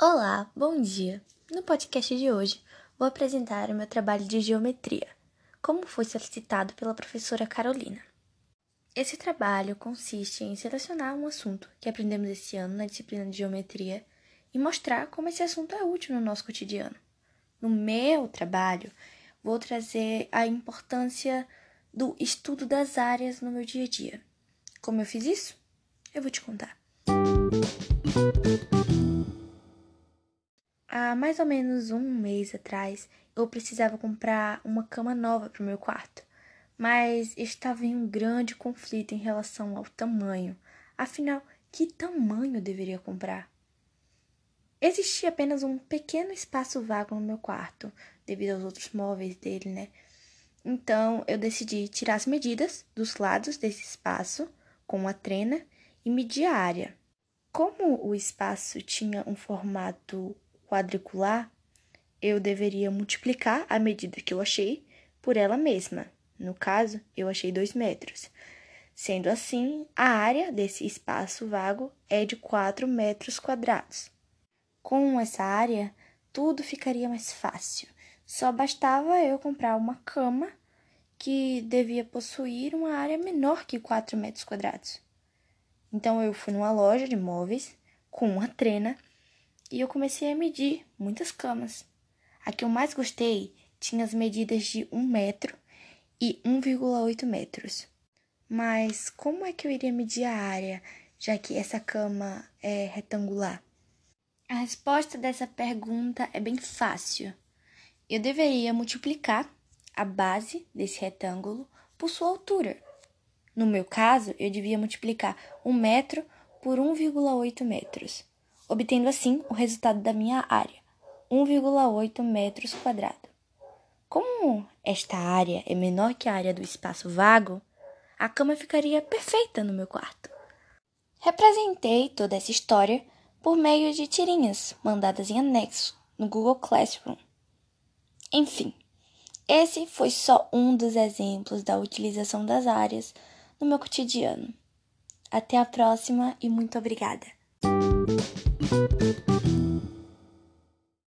Olá, bom dia! No podcast de hoje vou apresentar o meu trabalho de geometria, como foi solicitado pela professora Carolina. Esse trabalho consiste em selecionar um assunto que aprendemos esse ano na disciplina de geometria e mostrar como esse assunto é útil no nosso cotidiano. No meu trabalho, vou trazer a importância do estudo das áreas no meu dia a dia. Como eu fiz isso? Eu vou te contar. Há mais ou menos um mês atrás, eu precisava comprar uma cama nova para o meu quarto, mas estava em um grande conflito em relação ao tamanho. Afinal, que tamanho deveria comprar? Existia apenas um pequeno espaço vago no meu quarto, devido aos outros móveis dele, né? Então, eu decidi tirar as medidas dos lados desse espaço com uma trena e medir a área. Como o espaço tinha um formato quadricular, eu deveria multiplicar a medida que eu achei por ela mesma. No caso, eu achei 2 metros. Sendo assim, a área desse espaço vago é de 4 metros quadrados. Com essa área, tudo ficaria mais fácil. Só bastava eu comprar uma cama que devia possuir uma área menor que 4 metros quadrados. Então eu fui numa loja de móveis com uma trena e eu comecei a medir muitas camas. A que eu mais gostei tinha as medidas de 1 metro e 1,8 metros. Mas como é que eu iria medir a área, já que essa cama é retangular? A resposta dessa pergunta é bem fácil. Eu deveria multiplicar a base desse retângulo por sua altura. No meu caso, eu devia multiplicar 1 metro por 1,8 metros obtendo assim o resultado da minha área, 1,8 metros quadrados. Como esta área é menor que a área do espaço vago, a cama ficaria perfeita no meu quarto. Representei toda essa história por meio de tirinhas mandadas em anexo no Google Classroom. Enfim, esse foi só um dos exemplos da utilização das áreas no meu cotidiano. Até a próxima e muito obrigada!